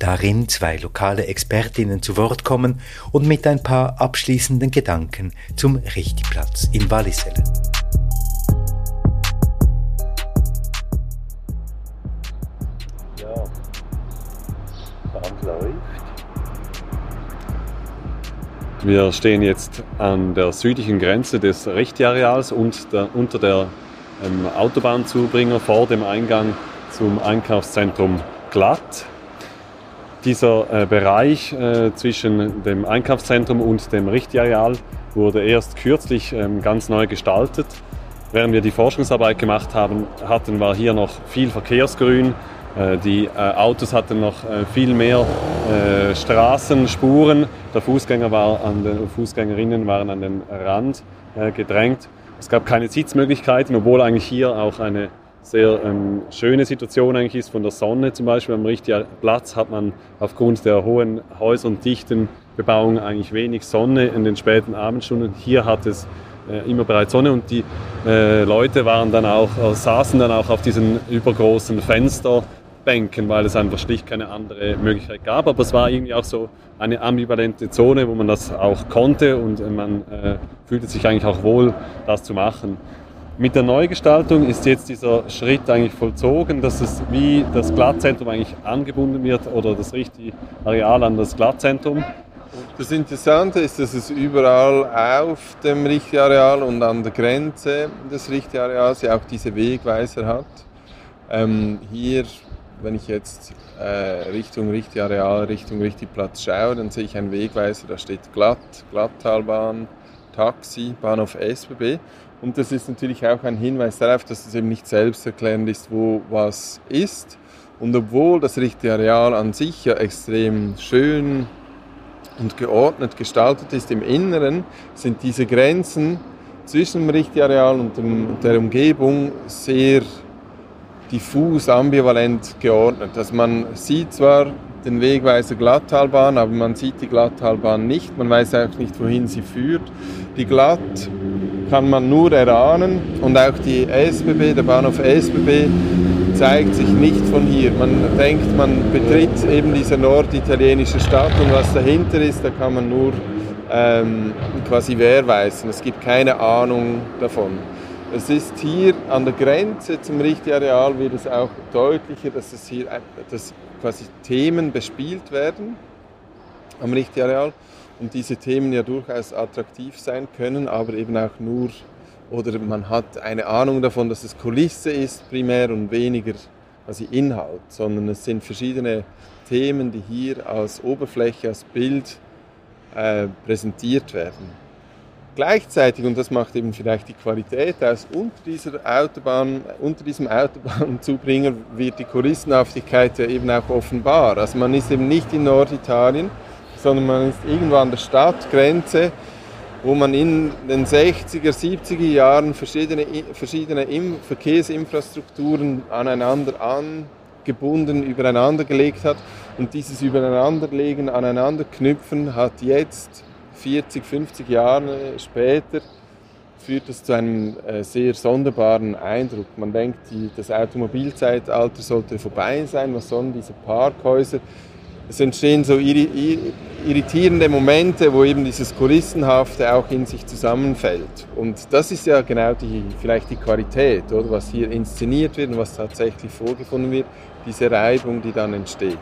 darin zwei lokale Expertinnen zu Wort kommen und mit ein paar abschließenden Gedanken zum Richtigplatz in Wallisellen. Wir stehen jetzt an der südlichen Grenze des Richti-Areals und der, unter der ähm, Autobahnzubringer vor dem Eingang zum Einkaufszentrum Glatt. Dieser äh, Bereich äh, zwischen dem Einkaufszentrum und dem Richtiareal wurde erst kürzlich ähm, ganz neu gestaltet. Während wir die Forschungsarbeit gemacht haben, hatten, war hier noch viel Verkehrsgrün. Äh, die äh, Autos hatten noch äh, viel mehr Straßenspuren. Der Fußgänger war an den, Fußgängerinnen waren an den Rand gedrängt. Es gab keine Sitzmöglichkeiten, obwohl eigentlich hier auch eine sehr ähm, schöne Situation eigentlich ist von der Sonne zum Beispiel am richtigen Platz hat man aufgrund der hohen Häuser und dichten Bebauung eigentlich wenig Sonne in den späten Abendstunden. Hier hat es äh, immer bereits Sonne und die äh, Leute waren dann auch, äh, saßen dann auch auf diesen übergroßen Fensterbänken, weil es einfach schlicht keine andere Möglichkeit gab. Aber es war irgendwie auch so eine ambivalente Zone, wo man das auch konnte und man äh, fühlte sich eigentlich auch wohl, das zu machen. Mit der Neugestaltung ist jetzt dieser Schritt eigentlich vollzogen, dass es wie das Glattzentrum eigentlich angebunden wird oder das richtige Areal an das Glattzentrum. Das Interessante ist, dass es überall auf dem Richtiareal und an der Grenze des Richtiareals ja auch diese Wegweiser hat. Ähm, hier, wenn ich jetzt äh, Richtung Richtiareal, Richtung Richtigplatz schaue, dann sehe ich einen Wegweiser, da steht Glatt, Glattalbahn, Taxi, Bahnhof SBB. Und das ist natürlich auch ein Hinweis darauf, dass es eben nicht selbsterklärend ist, wo was ist. Und obwohl das richtige Areal an sich ja extrem schön und geordnet gestaltet ist im Inneren, sind diese Grenzen zwischen dem richtigen Areal und dem, der Umgebung sehr diffus, ambivalent geordnet. Also man sieht zwar den Wegweiser Glattalbahn, aber man sieht die Glattalbahn nicht, man weiß auch nicht, wohin sie führt. Die Glatt kann man nur erahnen und auch die SBB, der Bahnhof SBB, zeigt sich nicht von hier. Man denkt, man betritt eben diese norditalienische Stadt und was dahinter ist, da kann man nur ähm, quasi wehrweisen. Es gibt keine Ahnung davon. Es ist hier an der Grenze zum Richtiareal wird es auch deutlicher, dass es hier dass quasi Themen bespielt werden am Richtiareal und diese Themen ja durchaus attraktiv sein können, aber eben auch nur, oder man hat eine Ahnung davon, dass es Kulisse ist primär und weniger quasi Inhalt, sondern es sind verschiedene Themen, die hier als Oberfläche, als Bild äh, präsentiert werden. Gleichzeitig, und das macht eben vielleicht die Qualität aus, unter, dieser Autobahn, unter diesem Autobahnzubringer wird die Kulissenhaftigkeit ja eben auch offenbar. Also man ist eben nicht in Norditalien, sondern man ist irgendwo an der Stadtgrenze, wo man in den 60er, 70er Jahren verschiedene, verschiedene Verkehrsinfrastrukturen aneinander angebunden, übereinander gelegt hat. Und dieses Übereinanderlegen, Aneinanderknüpfen hat jetzt, 40, 50 Jahre später, führt das zu einem äh, sehr sonderbaren Eindruck. Man denkt, die, das Automobilzeitalter sollte vorbei sein. Was sollen diese Parkhäuser? es entstehen so irritierende Momente, wo eben dieses Kulissenhafte auch in sich zusammenfällt. Und das ist ja genau die, vielleicht die Qualität, oder? was hier inszeniert wird und was tatsächlich vorgefunden wird, diese Reibung, die dann entsteht.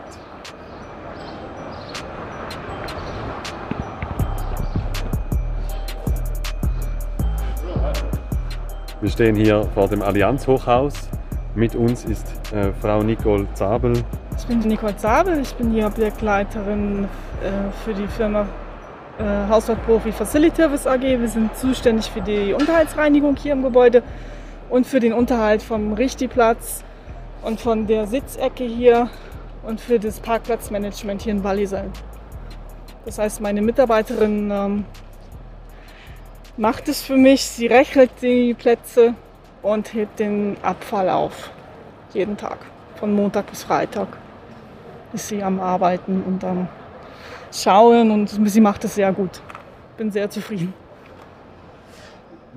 Wir stehen hier vor dem Allianz Hochhaus. Mit uns ist äh, Frau Nicole Zabel, ich bin Nicole Zabel, ich bin die Objektleiterin für die Firma äh, Haushaltprofi Facility Service AG. Wir sind zuständig für die Unterhaltsreinigung hier im Gebäude und für den Unterhalt vom Richtigplatz und von der Sitzecke hier und für das Parkplatzmanagement hier in Wallisel. Das heißt, meine Mitarbeiterinnen ähm, macht es für mich. Sie rechnet die Plätze und hebt den Abfall auf. Jeden Tag. Von Montag bis Freitag ist sie am Arbeiten und am Schauen und sie macht es sehr gut. Bin sehr zufrieden.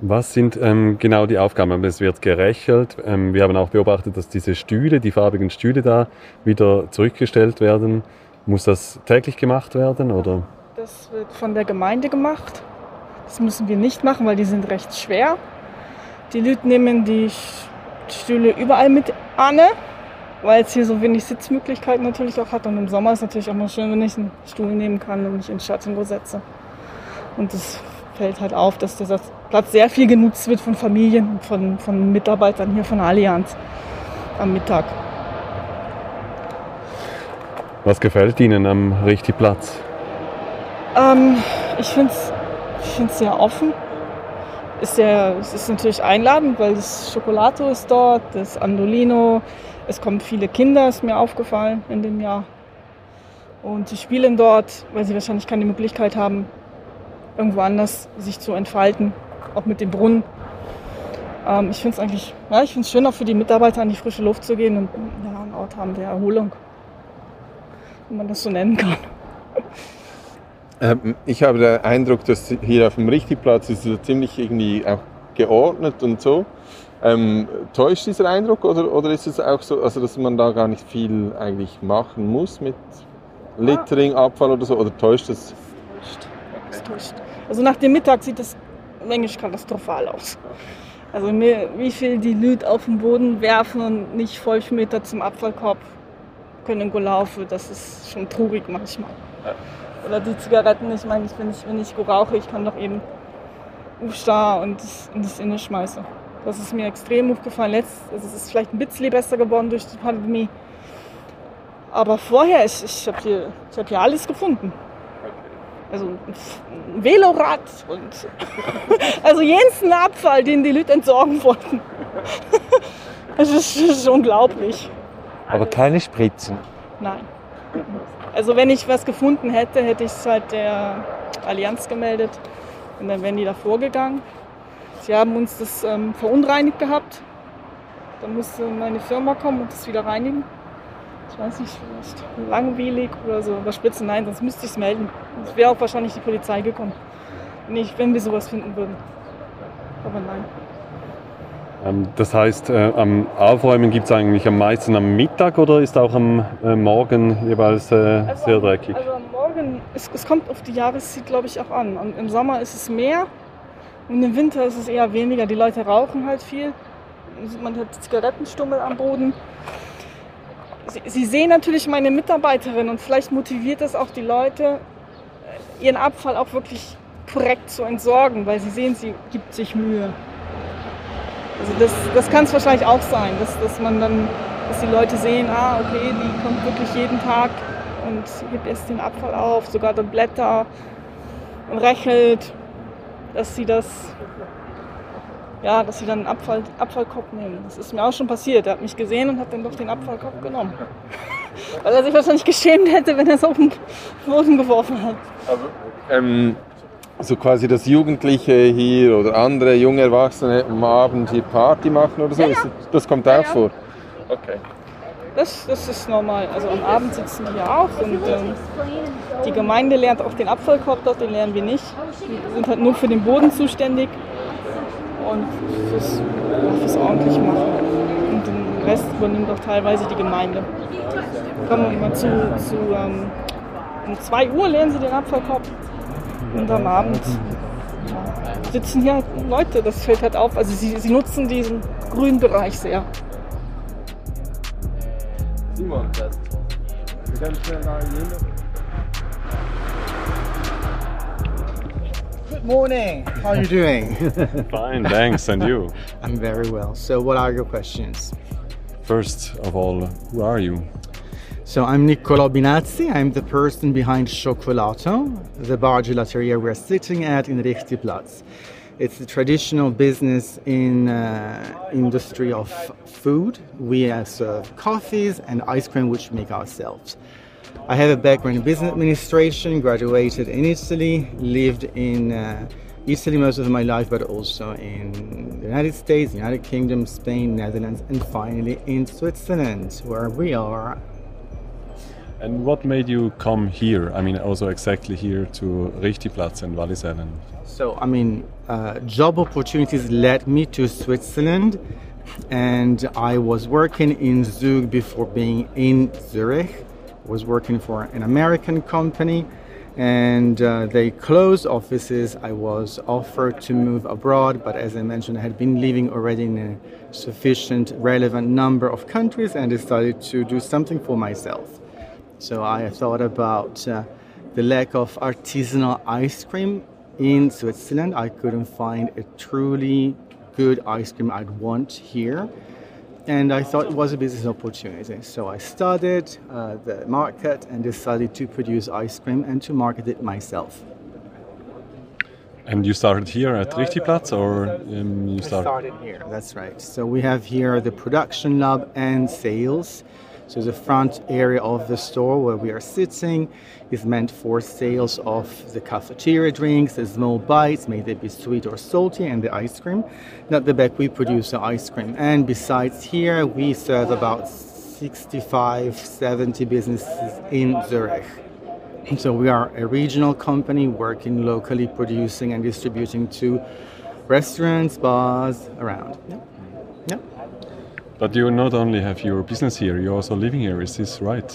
Was sind ähm, genau die Aufgaben? Es wird gerechelt. Ähm, wir haben auch beobachtet, dass diese Stühle, die farbigen Stühle da, wieder zurückgestellt werden. Muss das täglich gemacht werden oder? Das wird von der Gemeinde gemacht. Das müssen wir nicht machen, weil die sind recht schwer. Die Leute nehmen die Stühle überall mit an, weil es hier so wenig Sitzmöglichkeiten natürlich auch hat. Und im Sommer ist es natürlich auch mal schön, wenn ich einen Stuhl nehmen kann und mich in Schatten setze. Und es fällt halt auf, dass dieser Platz sehr viel genutzt wird von Familien von, von Mitarbeitern hier von Allianz am Mittag. Was gefällt Ihnen am richtigen Platz? Ähm, ich finde es sehr offen. Ist sehr, es ist natürlich einladend, weil das Schokolato ist dort, das Andolino. Es kommen viele Kinder, ist mir aufgefallen in dem Jahr. Und sie spielen dort, weil sie wahrscheinlich keine Möglichkeit haben, irgendwo anders sich zu entfalten, auch mit dem Brunnen. Ähm, ich finde es eigentlich, ja, ich finde es schön, auch für die Mitarbeiter an die frische Luft zu gehen und ja, einen Ort haben der Erholung, wenn man das so nennen kann. Ähm, ich habe den Eindruck, dass hier auf dem Richtigplatz ist so ziemlich irgendwie auch geordnet und so. Ähm, täuscht dieser Eindruck oder, oder ist es auch so, also dass man da gar nicht viel eigentlich machen muss mit Littering, Abfall oder so? Oder täuscht das? Es täuscht. Also nach dem Mittag sieht es manchmal katastrophal aus. Also wie viel die Leute auf den Boden werfen und nicht fünf Meter zum Abfallkorb können laufen, das ist schon traurig manchmal. Oder die Zigaretten, ich meine, wenn ich, wenn ich rauche, ich kann doch eben aufstehen und das, und das innen schmeißen. Das ist mir extrem aufgefallen. Jetzt also es ist es vielleicht ein bisschen besser geworden durch die Pandemie. Aber vorher, ich, ich habe hier, hab hier alles gefunden. Also ein Velorad und also jensten Abfall, den die Leute entsorgen wollten. Das ist, das ist unglaublich. Aber keine Spritzen? Nein. Also wenn ich was gefunden hätte, hätte ich es halt der Allianz gemeldet und dann wären die da vorgegangen. Sie haben uns das ähm, verunreinigt gehabt. Dann musste meine Firma kommen und das wieder reinigen ich weiß nicht, vielleicht langweilig oder so überspitzen. Nein, sonst müsste ich es melden. Es wäre auch wahrscheinlich die Polizei gekommen, nicht, wenn wir sowas finden würden. Aber nein. Ähm, das heißt, äh, am Aufräumen gibt es eigentlich am meisten am Mittag oder ist auch am äh, Morgen jeweils äh, also, sehr dreckig? Also am Morgen, es, es kommt auf die Jahreszeit, glaube ich, auch an. Im Sommer ist es mehr und im Winter ist es eher weniger. Die Leute rauchen halt viel. Man hat Zigarettenstummel am Boden. Sie, Sie sehen natürlich meine Mitarbeiterin und vielleicht motiviert das auch die Leute, ihren Abfall auch wirklich korrekt zu entsorgen, weil sie sehen, sie gibt sich Mühe. Also das, das kann es wahrscheinlich auch sein, dass, dass man dann, dass die Leute sehen, ah, okay, die kommt wirklich jeden Tag und hebt erst den Abfall auf, sogar dann Blätter und rächelt, dass sie das ja, dass sie dann einen Abfall, Abfallkorb nehmen. Das ist mir auch schon passiert. Er hat mich gesehen und hat dann doch den Abfallkorb genommen. Weil er sich wahrscheinlich geschämt hätte, wenn er es auf den Boden geworfen hat. Aber, ähm, so quasi, dass Jugendliche hier oder andere junge Erwachsene am Abend hier Party machen oder so, ja, ja. das kommt auch ja, vor? Okay. Das, das ist normal. Also am Abend sitzen wir auch und ähm, die Gemeinde lernt auch den Abfallkorb dort, den lernen wir nicht. Wir sind halt nur für den Boden zuständig und fürs, fürs ordentlich machen. Und den Rest übernimmt auch teilweise die Gemeinde. Kommen wir mal zu, zu ähm, um 2 Uhr lernen sie den Abfallkorb und am Abend sitzen hier Leute, das fällt halt auf. Also sie, sie nutzen diesen grünen Bereich sehr. Simon, das. Ganz schnell nach Good morning. How are you doing? Fine, thanks. And you? I'm very well. So, what are your questions? First of all, who are you? So, I'm Niccolo Binazzi. I'm the person behind Chocolato, the bar gelateria we're sitting at in Richtiplatz. It's a traditional business in uh, industry of food. We serve coffees and ice cream, which we make ourselves. I have a background in business administration, graduated in Italy, lived in uh, Italy most of my life, but also in the United States, United Kingdom, Spain, Netherlands, and finally in Switzerland, where we are. And what made you come here? I mean, also exactly here to Richtigplatz and Wallisellen. So, I mean, uh, job opportunities led me to Switzerland, and I was working in Zug before being in Zurich. I was working for an American company and uh, they closed offices. I was offered to move abroad, but as I mentioned, I had been living already in a sufficient, relevant number of countries and decided to do something for myself. So I thought about uh, the lack of artisanal ice cream in Switzerland. I couldn't find a truly good ice cream I'd want here and I thought it was a business opportunity. So I studied uh, the market and decided to produce ice cream and to market it myself. And you started here at Richtigplatz, or um, you started? started here. That's right. So we have here the production lab and sales. So the front area of the store where we are sitting is meant for sales of the cafeteria drinks, the small bites, may they be sweet or salty, and the ice cream. And at the back we produce the ice cream. And besides here, we serve about 65, 70 businesses in Zurich. So we are a regional company working locally, producing and distributing to restaurants, bars around. Yeah. yeah. But you not only have your business here, you're also living here. Is this right?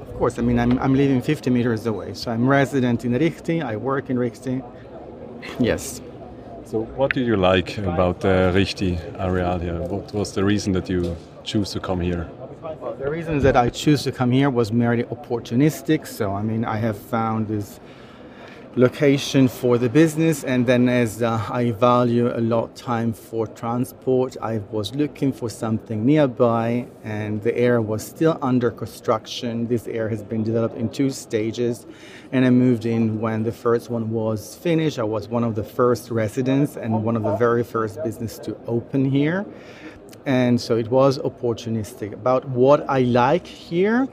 Of course. I mean, I'm, I'm living 50 meters away. So I'm resident in Richti. I work in Richti. Yes. So what do you like about the Richti area here? What was the reason that you choose to come here? Well, the reason that I choose to come here was merely opportunistic. So, I mean, I have found this location for the business and then as uh, i value a lot time for transport i was looking for something nearby and the area was still under construction. This area has been developed in two stages and i moved in when the first one was finished. I was one of the first residents and one of the very first business to open here. And so it was opportunistic. About what i like here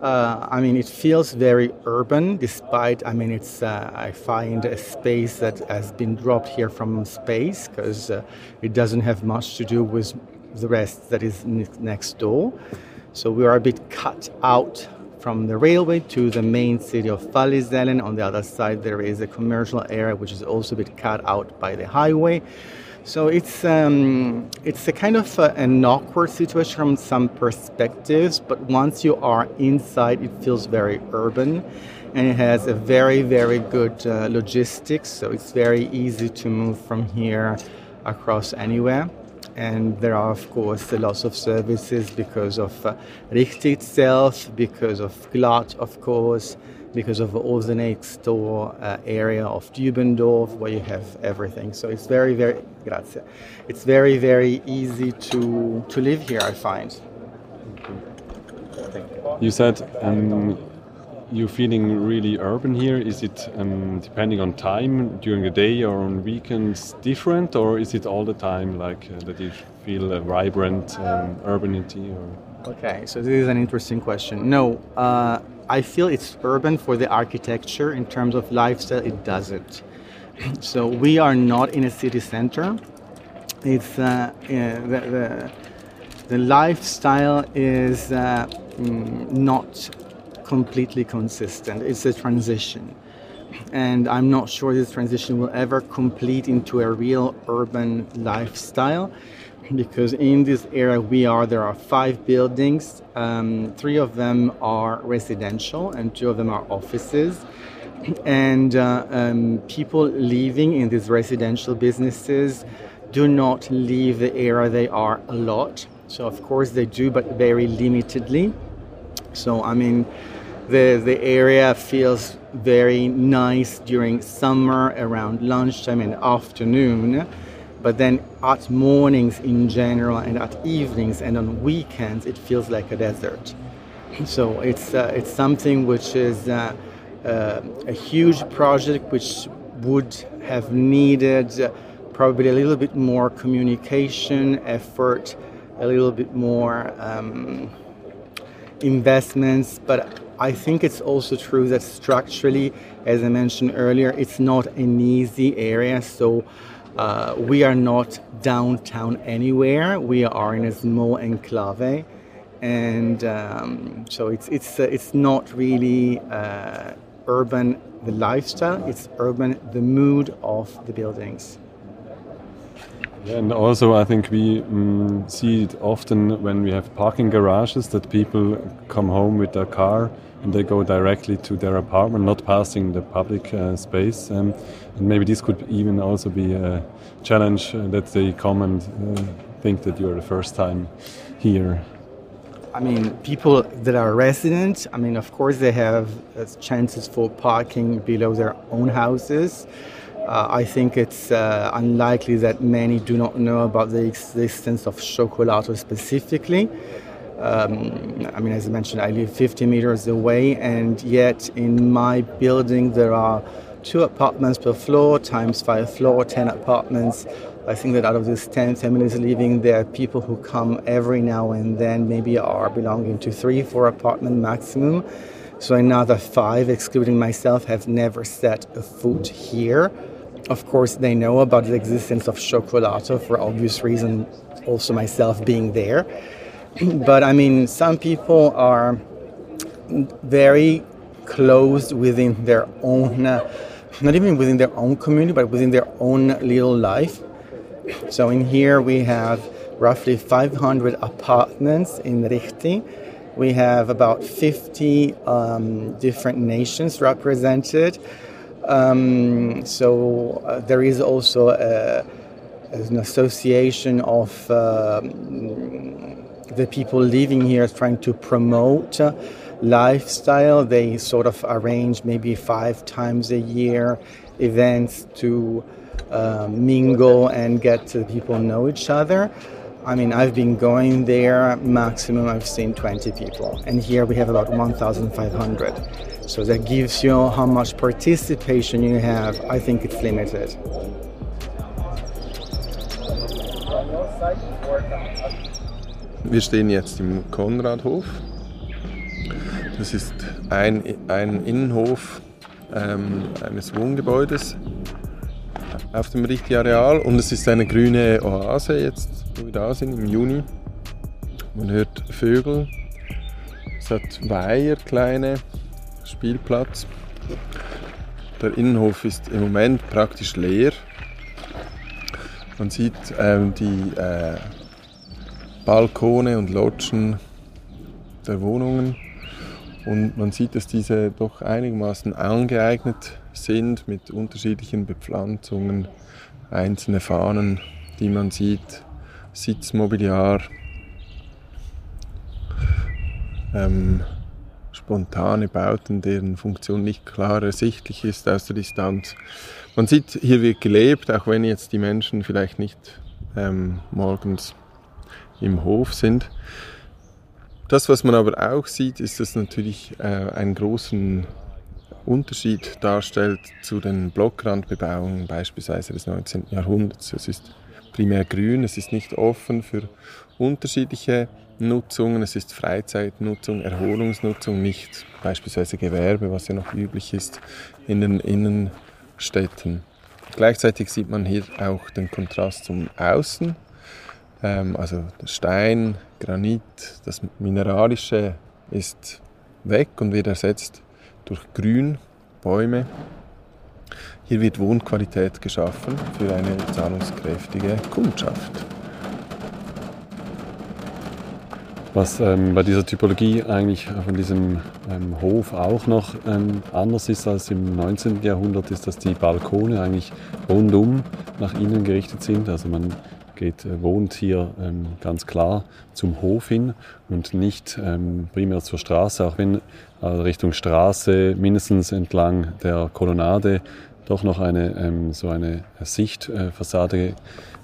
uh, I mean, it feels very urban, despite, I mean, it's, uh, I find a space that has been dropped here from space because uh, it doesn't have much to do with the rest that is next door. So we are a bit cut out from the railway to the main city of Wallisellen. On the other side, there is a commercial area which is also a bit cut out by the highway. So it's um, it's a kind of a, an awkward situation from some perspectives, but once you are inside, it feels very urban, and it has a very very good uh, logistics. So it's very easy to move from here across anywhere. And there are, of course, lots of services because of uh, Richti itself, because of Glatt, of course, because of all the next door uh, area of Dübendorf where you have everything. So it's very, very, grazie. It's very, very easy to, to live here, I find. You said um, you're feeling really urban here. Is it um, depending on time during the day or on weekends different, or is it all the time like uh, that you feel a vibrant um, urbanity? Or? Okay, so this is an interesting question. No, uh, I feel it's urban for the architecture. In terms of lifestyle, it doesn't. So we are not in a city center. It's uh, the, the, the, lifestyle is uh, mm, not completely consistent. It's a transition. And I'm not sure this transition will ever complete into a real urban lifestyle because in this area we are there are five buildings. Um, three of them are residential and two of them are offices. And uh, um, people living in these residential businesses do not leave the area they are a lot. So of course they do but very limitedly. So i mean the, the area feels very nice during summer around lunchtime and afternoon but then at mornings in general and at evenings and on weekends it feels like a desert so it's uh, it's something which is uh, uh, a huge project which would have needed uh, probably a little bit more communication effort a little bit more um, investments but I think it's also true that structurally, as I mentioned earlier, it's not an easy area. So uh, we are not downtown anywhere. We are in a small enclave, and um, so it's it's uh, it's not really uh, urban the lifestyle. It's urban the mood of the buildings. And also, I think we um, see it often when we have parking garages that people come home with their car and they go directly to their apartment, not passing the public uh, space. Um, and maybe this could even also be a challenge uh, that they come and uh, think that you're the first time here. I mean, people that are residents, I mean, of course, they have uh, chances for parking below their own houses. Uh, I think it's uh, unlikely that many do not know about the existence of Chocolato specifically. Um, I mean, as I mentioned, I live 50 meters away, and yet in my building there are two apartments per floor times five floor, 10 apartments. I think that out of these 10 families living there, people who come every now and then maybe are belonging to three, four apartment maximum. So another five, excluding myself, have never set a foot here. Of course, they know about the existence of Chocolato for obvious reason, also myself being there. but I mean, some people are very closed within their own, uh, not even within their own community, but within their own little life. So in here we have roughly 500 apartments in Richti. We have about 50 um, different nations represented. Um, so uh, there is also a, an association of um, the people living here trying to promote uh, lifestyle. They sort of arrange maybe five times a year events to uh, mingle and get to people know each other. I mean, I've been going there, maximum I've seen 20 people, and here we have about 1,500. So that gives you how much participation you have. I think it's limited. Wir stehen jetzt im Konradhof. Das ist ein, ein Innenhof ähm, eines Wohngebäudes auf dem richtigen Areal und es ist eine grüne Oase jetzt, wo wir da sind im Juni. Man hört Vögel, es hat Weiher, kleine, Spielplatz. Der Innenhof ist im Moment praktisch leer. Man sieht ähm, die äh, Balkone und Lodgen der Wohnungen und man sieht, dass diese doch einigermaßen angeeignet sind mit unterschiedlichen Bepflanzungen, einzelne Fahnen, die man sieht, Sitzmobiliar. Ähm, spontane Bauten, deren Funktion nicht klar ersichtlich ist aus der Distanz. Man sieht, hier wird gelebt, auch wenn jetzt die Menschen vielleicht nicht ähm, morgens im Hof sind. Das, was man aber auch sieht, ist, dass natürlich äh, einen großen Unterschied darstellt zu den Blockrandbebauungen beispielsweise des 19. Jahrhunderts. Es ist primär grün, es ist nicht offen für unterschiedliche Nutzungen, es ist Freizeitnutzung, Erholungsnutzung, nicht beispielsweise Gewerbe, was ja noch üblich ist in den Innenstädten. Gleichzeitig sieht man hier auch den Kontrast zum Außen, ähm, also Stein, Granit, das Mineralische ist weg und wird ersetzt durch Grün, Bäume. Hier wird Wohnqualität geschaffen für eine zahlungskräftige Kundschaft. Was ähm, bei dieser Typologie eigentlich von diesem ähm, Hof auch noch ähm, anders ist als im 19. Jahrhundert, ist, dass die Balkone eigentlich rundum nach innen gerichtet sind. Also man geht, äh, wohnt hier ähm, ganz klar zum Hof hin und nicht ähm, primär zur Straße, auch wenn äh, Richtung Straße mindestens entlang der Kolonnade doch noch eine ähm, so eine Sichtfassade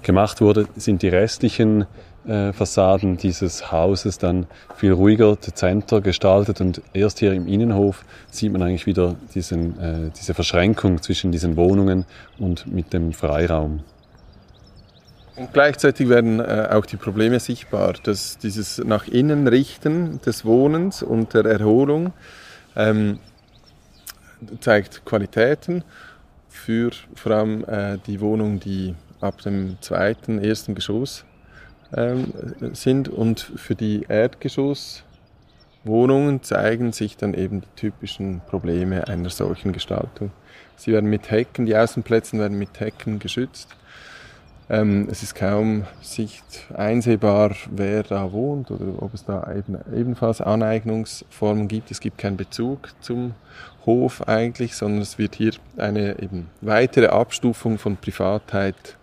gemacht wurde, sind die restlichen äh, Fassaden dieses Hauses dann viel ruhiger, dezenter gestaltet und erst hier im Innenhof sieht man eigentlich wieder diesen, äh, diese Verschränkung zwischen diesen Wohnungen und mit dem Freiraum. Und gleichzeitig werden äh, auch die Probleme sichtbar, dass dieses nach innen richten des Wohnens und der Erholung ähm, zeigt Qualitäten für vor allem äh, die Wohnungen, die ab dem zweiten, ersten Geschoss ähm, sind und für die Erdgeschosswohnungen zeigen sich dann eben die typischen Probleme einer solchen Gestaltung. Sie werden mit Hecken, die Außenplätze werden mit Hecken geschützt. Ähm, es ist kaum Sicht einsehbar, wer da wohnt oder ob es da eben, ebenfalls Aneignungsformen gibt. Es gibt keinen Bezug zum Hof eigentlich, sondern es wird hier eine eben weitere Abstufung von Privatheit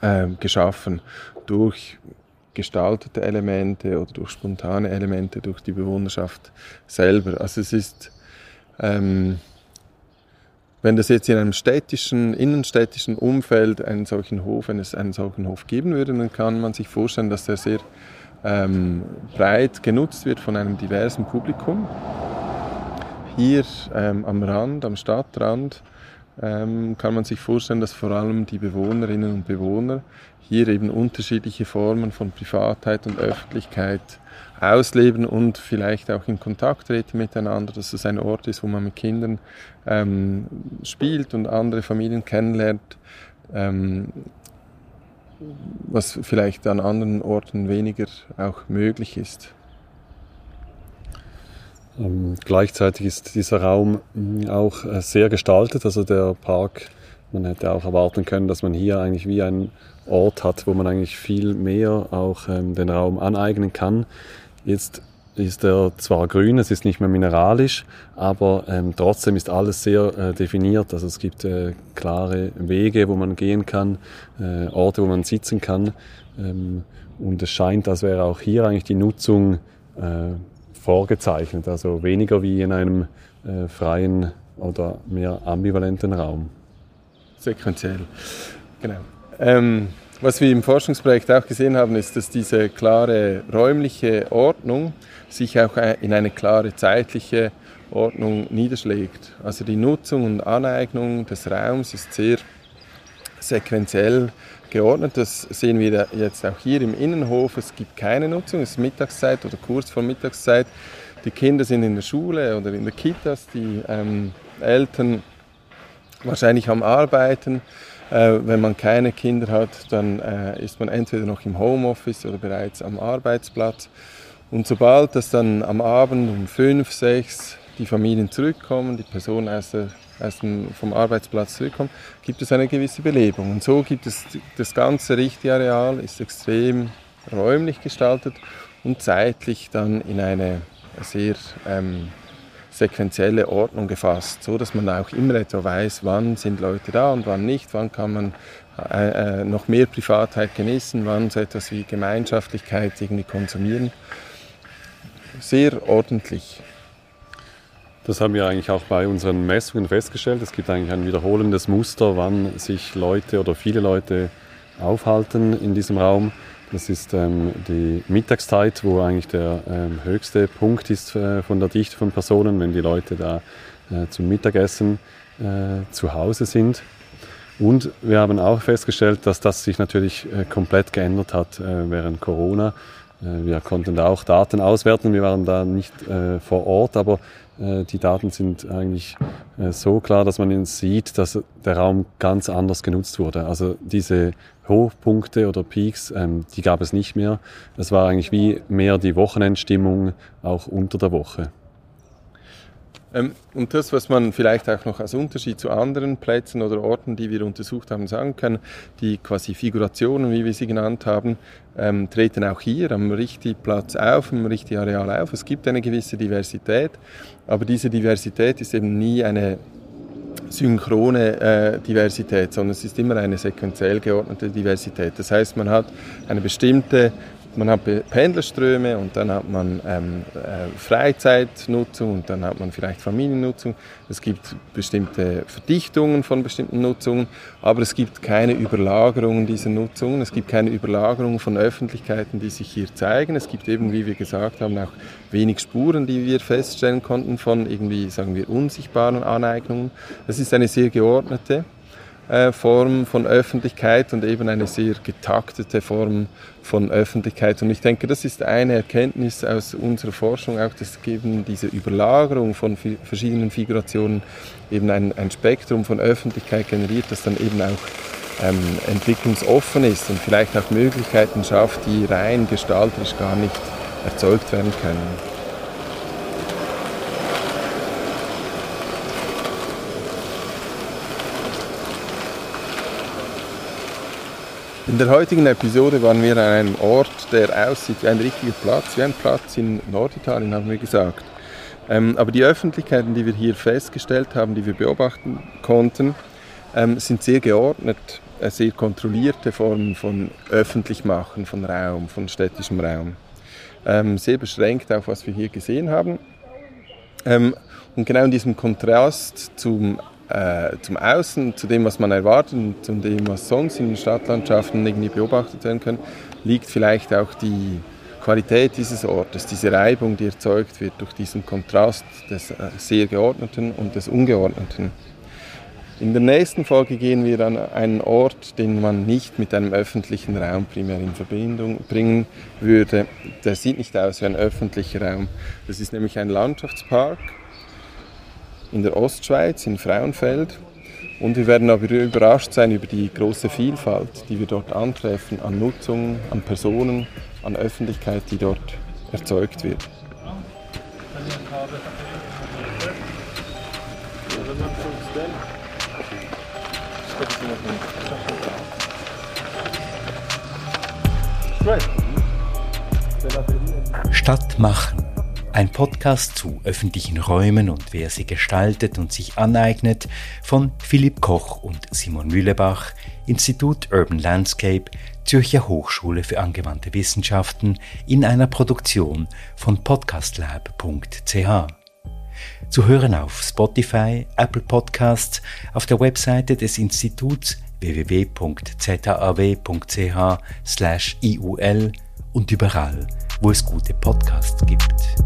äh, geschaffen durch gestaltete Elemente oder durch spontane Elemente, durch die Bewohnerschaft selber. Also es ist ähm, wenn das jetzt in einem städtischen, innenstädtischen Umfeld einen solchen Hof, wenn es einen solchen Hof geben würde, dann kann man sich vorstellen, dass der sehr ähm, breit genutzt wird von einem diversen Publikum. Hier ähm, am Rand, am Stadtrand, ähm, kann man sich vorstellen, dass vor allem die Bewohnerinnen und Bewohner hier eben unterschiedliche Formen von Privatheit und Öffentlichkeit ausleben und vielleicht auch in Kontakt treten miteinander, dass es ein Ort ist, wo man mit Kindern ähm, spielt und andere Familien kennenlernt, ähm, was vielleicht an anderen Orten weniger auch möglich ist. Ähm, gleichzeitig ist dieser Raum mm, auch äh, sehr gestaltet, also der Park, man hätte auch erwarten können, dass man hier eigentlich wie ein Ort hat, wo man eigentlich viel mehr auch ähm, den Raum aneignen kann. Jetzt ist er zwar grün, es ist nicht mehr mineralisch, aber ähm, trotzdem ist alles sehr äh, definiert. Also es gibt äh, klare Wege, wo man gehen kann, äh, Orte, wo man sitzen kann. Ähm, und es scheint, als wäre auch hier eigentlich die Nutzung äh, vorgezeichnet. Also weniger wie in einem äh, freien oder mehr ambivalenten Raum. Sequenziell, genau. Ähm was wir im Forschungsprojekt auch gesehen haben, ist, dass diese klare räumliche Ordnung sich auch in eine klare zeitliche Ordnung niederschlägt. Also die Nutzung und Aneignung des Raums ist sehr sequenziell geordnet. Das sehen wir jetzt auch hier im Innenhof. Es gibt keine Nutzung, es ist Mittagszeit oder kurz vor Mittagszeit. Die Kinder sind in der Schule oder in der Kitas, die ähm, Eltern wahrscheinlich am Arbeiten. Äh, wenn man keine Kinder hat, dann äh, ist man entweder noch im Homeoffice oder bereits am Arbeitsplatz. Und sobald das dann am Abend um fünf, sechs die Familien zurückkommen, die Personen aus, der, aus dem, vom Arbeitsplatz zurückkommen, gibt es eine gewisse Belebung. Und so gibt es das ganze Richtareal ist extrem räumlich gestaltet und zeitlich dann in eine sehr ähm, sequenzielle Ordnung gefasst, so dass man auch immer etwa weiß, wann sind Leute da und wann nicht, wann kann man äh, äh, noch mehr Privatheit genießen, wann so etwas wie Gemeinschaftlichkeit irgendwie konsumieren. Sehr ordentlich. Das haben wir eigentlich auch bei unseren Messungen festgestellt. Es gibt eigentlich ein wiederholendes Muster, wann sich Leute oder viele Leute aufhalten in diesem Raum. Das ist ähm, die Mittagszeit, wo eigentlich der ähm, höchste Punkt ist äh, von der Dichte von Personen, wenn die Leute da äh, zum Mittagessen äh, zu Hause sind. Und wir haben auch festgestellt, dass das sich natürlich äh, komplett geändert hat äh, während Corona. Äh, wir konnten da auch Daten auswerten. Wir waren da nicht vor Ort, aber die Daten sind eigentlich so klar, dass man sieht, dass der Raum ganz anders genutzt wurde. Also diese Hochpunkte oder Peaks, ähm, die gab es nicht mehr. Es war eigentlich wie mehr die Wochenendstimmung auch unter der Woche. Ähm, und das, was man vielleicht auch noch als Unterschied zu anderen Plätzen oder Orten, die wir untersucht haben, sagen kann, die quasi Figurationen, wie wir sie genannt haben, ähm, treten auch hier am richtigen Platz auf, am richtigen Areal auf. Es gibt eine gewisse Diversität, aber diese Diversität ist eben nie eine synchrone äh, Diversität, sondern es ist immer eine sequenziell geordnete Diversität. Das heißt, man hat eine bestimmte man hat Pendlerströme und dann hat man ähm, äh, Freizeitnutzung und dann hat man vielleicht Familiennutzung. Es gibt bestimmte Verdichtungen von bestimmten Nutzungen, aber es gibt keine Überlagerungen dieser Nutzungen. Es gibt keine Überlagerungen von Öffentlichkeiten, die sich hier zeigen. Es gibt eben, wie wir gesagt haben, auch wenig Spuren, die wir feststellen konnten von irgendwie, sagen wir, unsichtbaren Aneignungen. Es ist eine sehr geordnete Form von Öffentlichkeit und eben eine sehr getaktete Form von Öffentlichkeit. Und ich denke, das ist eine Erkenntnis aus unserer Forschung, auch dass eben diese Überlagerung von verschiedenen Figurationen eben ein, ein Spektrum von Öffentlichkeit generiert, das dann eben auch ähm, entwicklungsoffen ist und vielleicht auch Möglichkeiten schafft, die rein gestalterisch gar nicht erzeugt werden können. In der heutigen Episode waren wir an einem Ort, der aussieht wie ein richtiger Platz, wie ein Platz in Norditalien, haben wir gesagt. Ähm, aber die Öffentlichkeiten, die wir hier festgestellt haben, die wir beobachten konnten, ähm, sind sehr geordnet, äh, sehr kontrollierte Formen von Öffentlichmachen von Raum, von städtischem Raum. Ähm, sehr beschränkt auf was wir hier gesehen haben. Ähm, und genau in diesem Kontrast zum äh, zum Außen, zu dem, was man erwartet und zu dem, was sonst in den Stadtlandschaften irgendwie beobachtet werden kann, liegt vielleicht auch die Qualität dieses Ortes, diese Reibung, die erzeugt wird durch diesen Kontrast des äh, sehr Geordneten und des Ungeordneten. In der nächsten Folge gehen wir an einen Ort, den man nicht mit einem öffentlichen Raum primär in Verbindung bringen würde. Der sieht nicht aus wie ein öffentlicher Raum. Das ist nämlich ein Landschaftspark in der Ostschweiz, in Frauenfeld. Und wir werden aber überrascht sein über die große Vielfalt, die wir dort antreffen, an Nutzung, an Personen, an Öffentlichkeit, die dort erzeugt wird. Stadt machen ein Podcast zu öffentlichen Räumen und wer sie gestaltet und sich aneignet von Philipp Koch und Simon Mühlebach, Institut Urban Landscape, Zürcher Hochschule für angewandte Wissenschaften in einer Produktion von podcastlab.ch. Zu hören auf Spotify, Apple Podcasts, auf der Webseite des Instituts www.zaw.ch/iul und überall, wo es gute Podcasts gibt.